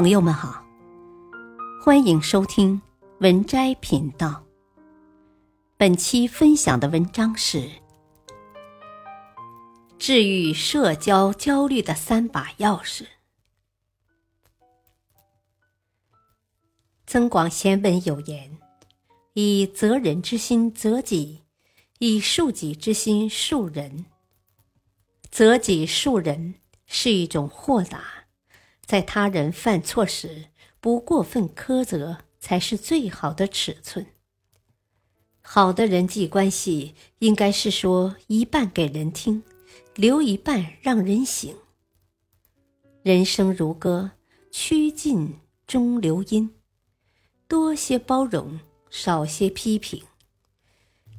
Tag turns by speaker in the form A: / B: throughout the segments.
A: 朋友们好，欢迎收听文摘频道。本期分享的文章是：治愈社交焦虑的三把钥匙。增广贤文有言：“以责人之心责己，以恕己之心恕人。责己恕人是一种豁达。”在他人犯错时，不过分苛责，才是最好的尺寸。好的人际关系应该是说一半给人听，留一半让人醒。人生如歌，曲尽终留音，多些包容，少些批评，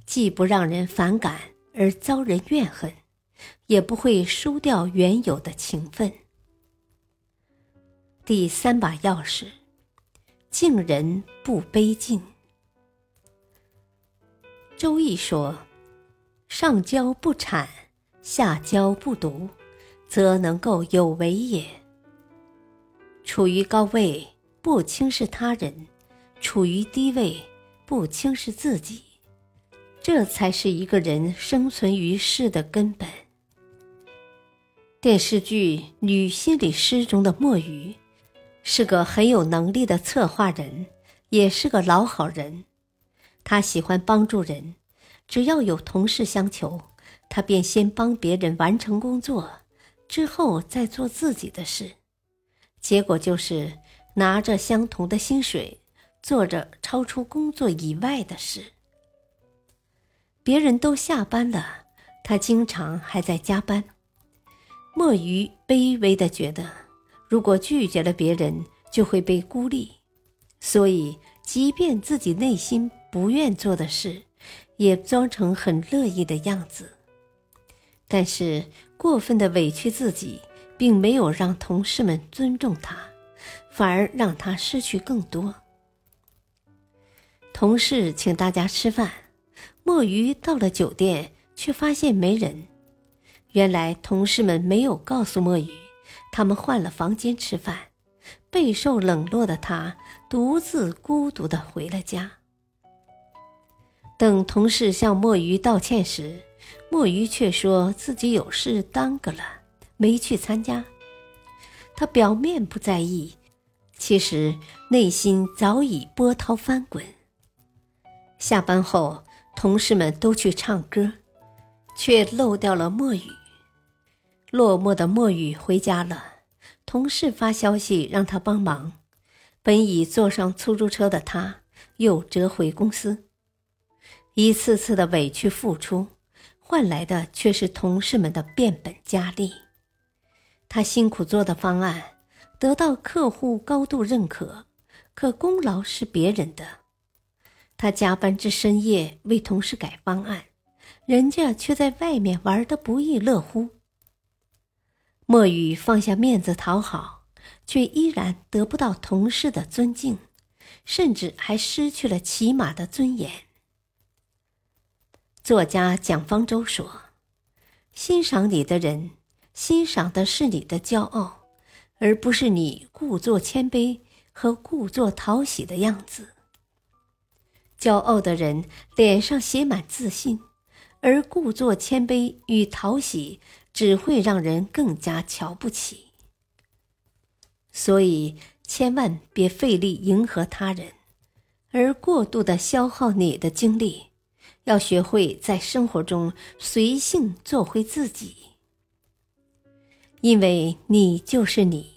A: 既不让人反感而遭人怨恨，也不会输掉原有的情分。第三把钥匙，敬人不卑敬。周易说：“上交不谄，下交不独，则能够有为也。”处于高位，不轻视他人；处于低位，不轻视自己，这才是一个人生存于世的根本。电视剧《女心理师》中的墨鱼。是个很有能力的策划人，也是个老好人。他喜欢帮助人，只要有同事相求，他便先帮别人完成工作，之后再做自己的事。结果就是拿着相同的薪水，做着超出工作以外的事。别人都下班了，他经常还在加班。墨鱼卑微的觉得。如果拒绝了别人，就会被孤立，所以即便自己内心不愿做的事，也装成很乐意的样子。但是过分的委屈自己，并没有让同事们尊重他，反而让他失去更多。同事请大家吃饭，墨鱼到了酒店，却发现没人。原来同事们没有告诉墨鱼。他们换了房间吃饭，备受冷落的他独自孤独的回了家。等同事向墨鱼道歉时，墨鱼却说自己有事耽搁了，没去参加。他表面不在意，其实内心早已波涛翻滚。下班后，同事们都去唱歌，却漏掉了墨鱼。落寞的墨雨回家了，同事发消息让他帮忙。本已坐上出租车的他，又折回公司。一次次的委屈付出，换来的却是同事们的变本加厉。他辛苦做的方案得到客户高度认可，可功劳是别人的。他加班至深夜为同事改方案，人家却在外面玩得不亦乐乎。莫雨放下面子讨好，却依然得不到同事的尊敬，甚至还失去了起码的尊严。作家蒋方舟说：“欣赏你的人，欣赏的是你的骄傲，而不是你故作谦卑和故作讨喜的样子。骄傲的人脸上写满自信，而故作谦卑与讨喜。”只会让人更加瞧不起，所以千万别费力迎合他人，而过度的消耗你的精力。要学会在生活中随性做回自己，因为你就是你，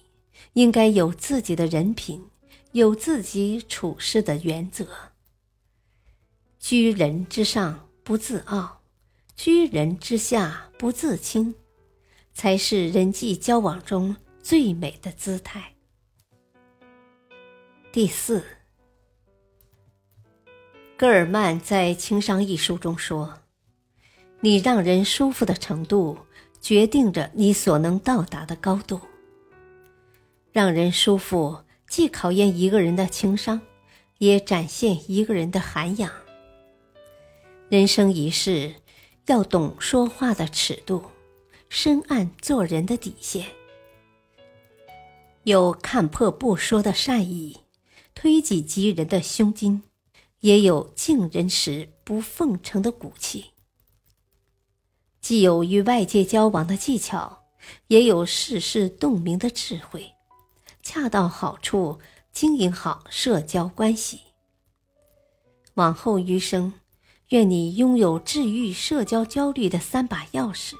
A: 应该有自己的人品，有自己处事的原则。居人之上不自傲，居人之下不自轻。才是人际交往中最美的姿态。第四，戈尔曼在《情商》一书中说：“你让人舒服的程度，决定着你所能到达的高度。让人舒服，既考验一个人的情商，也展现一个人的涵养。人生一世，要懂说话的尺度。”深谙做人的底线。有看破不说的善意，推己及人的胸襟，也有敬人时不奉承的骨气。既有与外界交往的技巧，也有世事洞明的智慧，恰到好处经营好社交关系。往后余生，愿你拥有治愈社交焦虑的三把钥匙，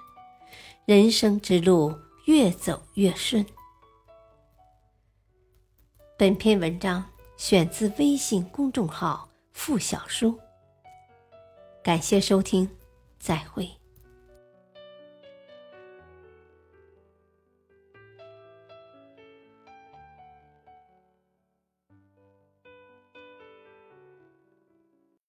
A: 人生之路越走越顺。本篇文章选自微信公众号“付小书”，感谢收听，再会。